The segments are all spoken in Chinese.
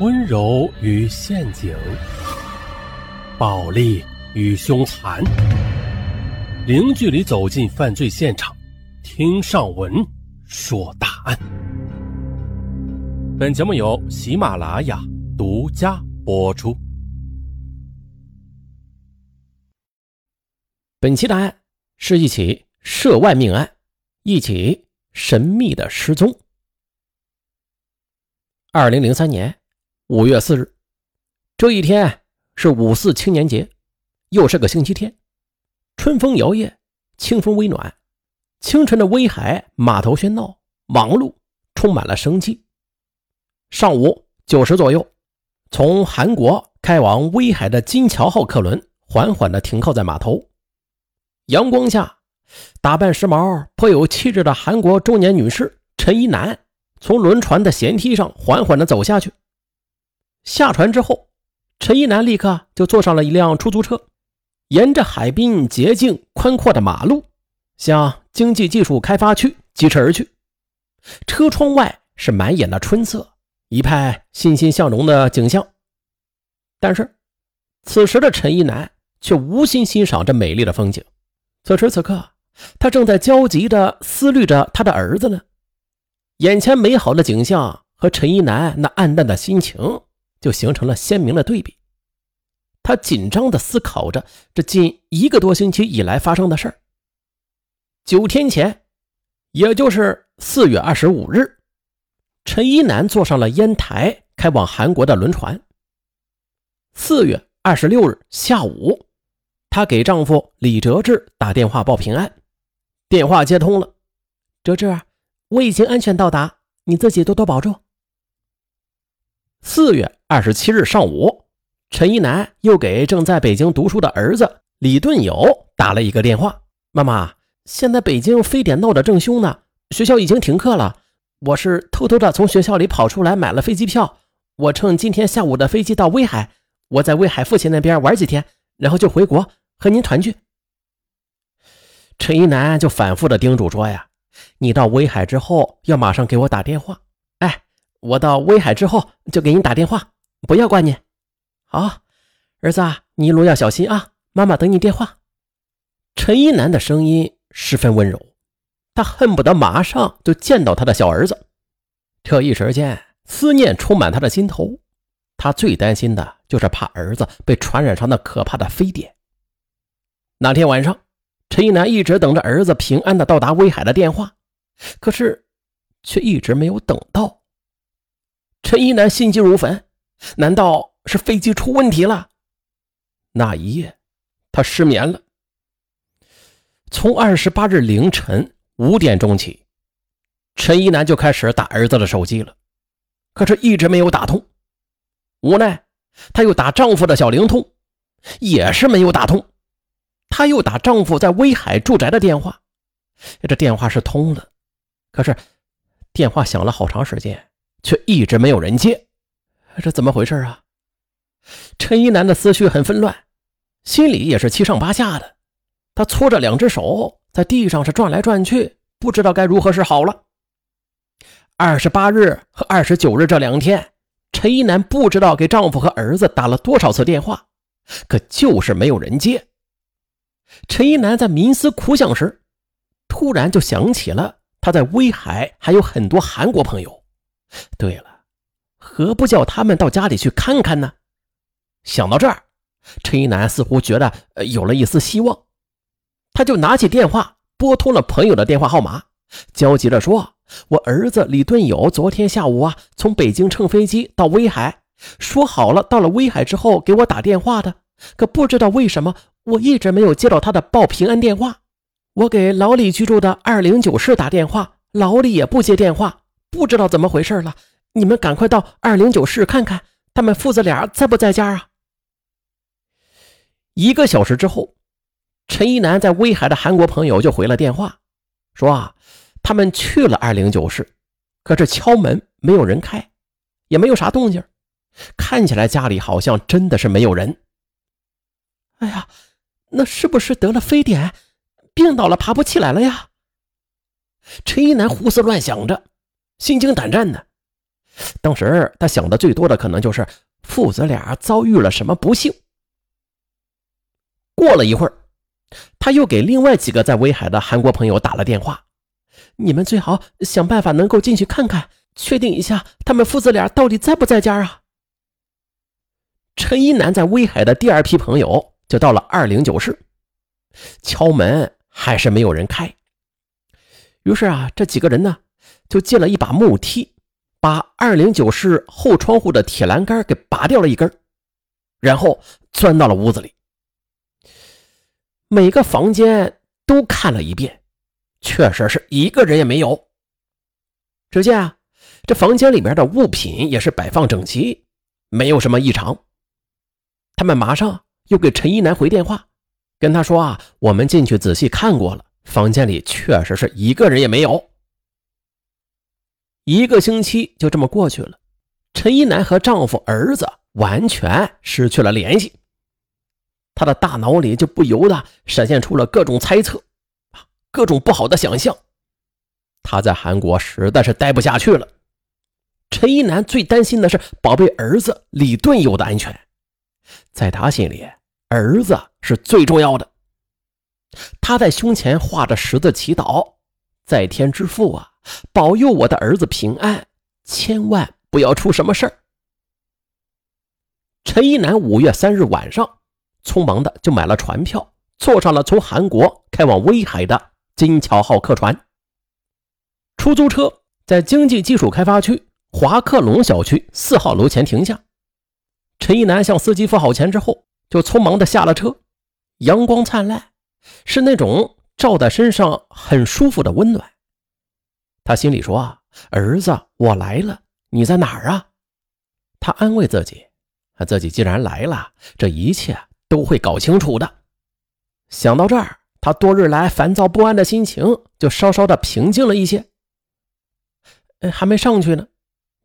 温柔与陷阱，暴力与凶残，零距离走进犯罪现场，听上文说大案。本节目由喜马拉雅独家播出。本期答案是一起涉外命案，一起神秘的失踪。二零零三年。五月四日，这一天是五四青年节，又是个星期天。春风摇曳，清风微暖，清晨的威海码头喧闹忙碌，充满了生机。上午九时左右，从韩国开往威海的金桥号客轮缓缓地停靠在码头。阳光下，打扮时髦、颇有气质的韩国中年女士陈一楠从轮船的舷梯上缓缓地走下去。下船之后，陈一楠立刻就坐上了一辆出租车，沿着海滨洁净宽阔的马路，向经济技术开发区疾驰而去。车窗外是满眼的春色，一派欣欣向荣的景象。但是，此时的陈一楠却无心欣赏这美丽的风景。此时此刻，他正在焦急地思虑着他的儿子呢。眼前美好的景象和陈一楠那暗淡的心情。就形成了鲜明的对比。他紧张地思考着这近一个多星期以来发生的事儿。九天前，也就是四月二十五日，陈一楠坐上了烟台开往韩国的轮船。四月二十六日下午，她给丈夫李哲志打电话报平安，电话接通了：“哲志，我已经安全到达，你自己多多保重。”四月二十七日上午，陈一楠又给正在北京读书的儿子李顿友打了一个电话：“妈妈，现在北京非典闹得正凶呢，学校已经停课了。我是偷偷的从学校里跑出来买了飞机票，我乘今天下午的飞机到威海，我在威海父亲那边玩几天，然后就回国和您团聚。”陈一楠就反复的叮嘱说：“呀，你到威海之后要马上给我打电话。”我到威海之后就给你打电话，不要挂念。好，儿子，你一路要小心啊！妈妈等你电话。陈一楠的声音十分温柔，他恨不得马上就见到他的小儿子。这一时间，思念充满他的心头。他最担心的就是怕儿子被传染上那可怕的非典。那天晚上，陈一楠一直等着儿子平安的到达威海的电话，可是却一直没有等到。陈一楠心急如焚，难道是飞机出问题了？那一夜，他失眠了。从二十八日凌晨五点钟起，陈一楠就开始打儿子的手机了，可是一直没有打通。无奈，他又打丈夫的小灵通，也是没有打通。他又打丈夫在威海住宅的电话，这电话是通了，可是电话响了好长时间。却一直没有人接，这怎么回事啊？陈一楠的思绪很纷乱，心里也是七上八下的。他搓着两只手在地上是转来转去，不知道该如何是好了。二十八日和二十九日这两天，陈一楠不知道给丈夫和儿子打了多少次电话，可就是没有人接。陈一楠在冥思苦想时，突然就想起了他在威海还有很多韩国朋友。对了，何不叫他们到家里去看看呢？想到这儿，陈一楠似乎觉得有了一丝希望，他就拿起电话拨通了朋友的电话号码，焦急地说：“我儿子李顿友昨天下午啊，从北京乘飞机到威海，说好了到了威海之后给我打电话的，可不知道为什么我一直没有接到他的报平安电话。我给老李居住的二零九室打电话，老李也不接电话。”不知道怎么回事了，你们赶快到二零九室看看，他们父子俩在不在家啊？一个小时之后，陈一楠在威海的韩国朋友就回了电话，说啊，他们去了二零九室，可是敲门没有人开，也没有啥动静，看起来家里好像真的是没有人。哎呀，那是不是得了非典，病倒了，爬不起来了呀？陈一楠胡思乱想着。心惊胆战的，当时他想的最多的可能就是父子俩遭遇了什么不幸。过了一会儿，他又给另外几个在威海的韩国朋友打了电话：“你们最好想办法能够进去看看，确定一下他们父子俩到底在不在家啊。”陈一南在威海的第二批朋友就到了二零九室，敲门还是没有人开。于是啊，这几个人呢就借了一把木梯，把二零九室后窗户的铁栏杆给拔掉了一根，然后钻到了屋子里。每个房间都看了一遍，确实是一个人也没有。只见啊，这房间里面的物品也是摆放整齐，没有什么异常。他们马上又给陈一南回电话，跟他说啊，我们进去仔细看过了，房间里确实是一个人也没有。一个星期就这么过去了，陈一南和丈夫、儿子完全失去了联系。他的大脑里就不由得闪现出了各种猜测，各种不好的想象。他在韩国实在是待不下去了。陈一南最担心的是宝贝儿子李顿友的安全。在他心里，儿子是最重要的。他在胸前画着十字祈祷，在天之父啊，保佑我的儿子平安，千万不要出什么事儿。陈一南五月三日晚上，匆忙的就买了船票，坐上了从韩国开往威海的金桥号客船。出租车在经济技术开发区华克隆小区四号楼前停下。陈一南向司机付好钱之后，就匆忙的下了车。阳光灿烂，是那种照在身上很舒服的温暖。他心里说：“啊，儿子，我来了，你在哪儿啊？”他安慰自己：“他自己既然来了，这一切都会搞清楚的。”想到这儿，他多日来烦躁不安的心情就稍稍的平静了一些。还没上去呢。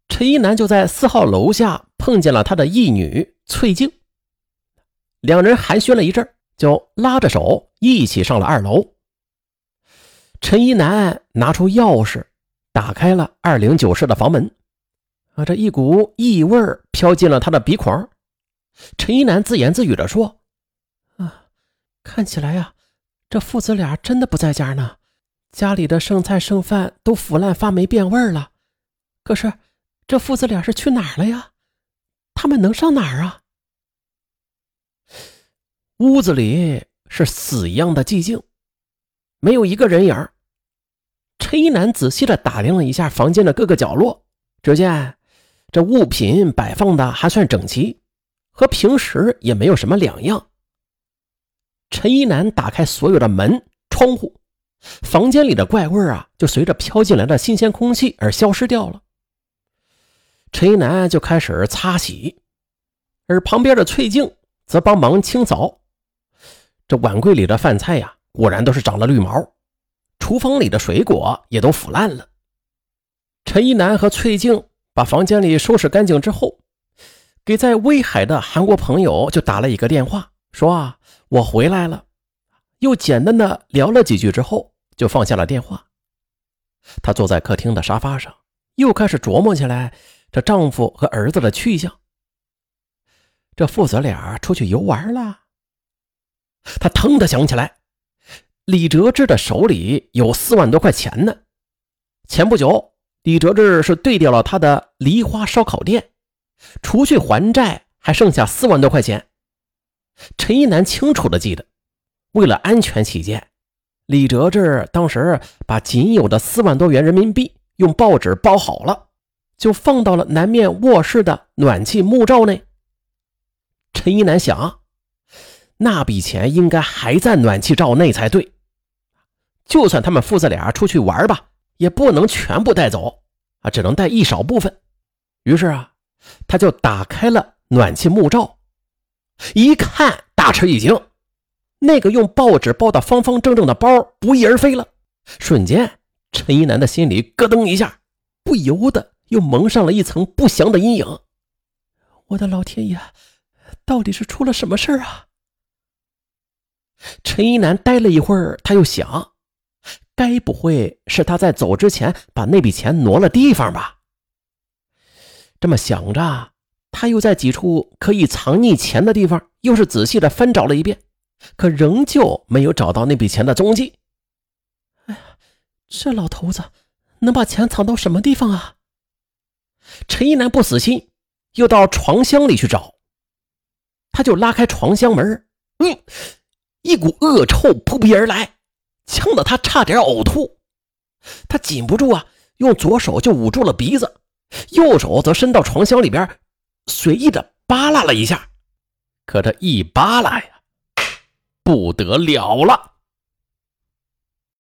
陈一南就在四号楼下碰见了他的义女翠静，两人寒暄了一阵，就拉着手一起上了二楼。陈一南拿出钥匙，打开了二零九室的房门，啊，这一股异味飘进了他的鼻孔。陈一南自言自语地说：“啊，看起来呀，这父子俩真的不在家呢，家里的剩菜剩饭都腐烂发霉变味了。可是……”这父子俩是去哪儿了呀？他们能上哪儿啊？屋子里是死一样的寂静，没有一个人影。陈一南仔细的打量了一下房间的各个角落，只见这物品摆放的还算整齐，和平时也没有什么两样。陈一南打开所有的门窗户，房间里的怪味啊，就随着飘进来的新鲜空气而消失掉了。陈一南就开始擦洗，而旁边的翠静则帮忙清扫。这碗柜里的饭菜呀，果然都是长了绿毛；厨房里的水果也都腐烂了。陈一南和翠静把房间里收拾干净之后，给在威海的韩国朋友就打了一个电话，说：“啊，我回来了。”又简单的聊了几句之后，就放下了电话。她坐在客厅的沙发上，又开始琢磨起来。这丈夫和儿子的去向，这父子俩出去游玩了。他腾的想起来，李哲志的手里有四万多块钱呢。前不久，李哲志是对掉了他的梨花烧烤店，除去还债，还剩下四万多块钱。陈一南清楚的记得，为了安全起见，李哲志当时把仅有的四万多元人民币用报纸包好了。就放到了南面卧室的暖气木罩内。陈一南想，那笔钱应该还在暖气罩内才对。就算他们父子俩出去玩吧，也不能全部带走啊，只能带一少部分。于是啊，他就打开了暖气木罩，一看大吃一惊，那个用报纸包的方方正正的包不翼而飞了。瞬间，陈一南的心里咯噔一下，不由得。又蒙上了一层不祥的阴影。我的老天爷，到底是出了什么事啊？陈一南呆了一会儿，他又想，该不会是他在走之前把那笔钱挪了地方吧？这么想着，他又在几处可以藏匿钱的地方，又是仔细的翻找了一遍，可仍旧没有找到那笔钱的踪迹。哎呀，这老头子能把钱藏到什么地方啊？陈一南不死心，又到床箱里去找。他就拉开床箱门，嗯，一股恶臭扑鼻而来，呛得他差点呕吐。他禁不住啊，用左手就捂住了鼻子，右手则伸到床箱里边，随意的扒拉了一下。可这一扒拉呀，不得了了！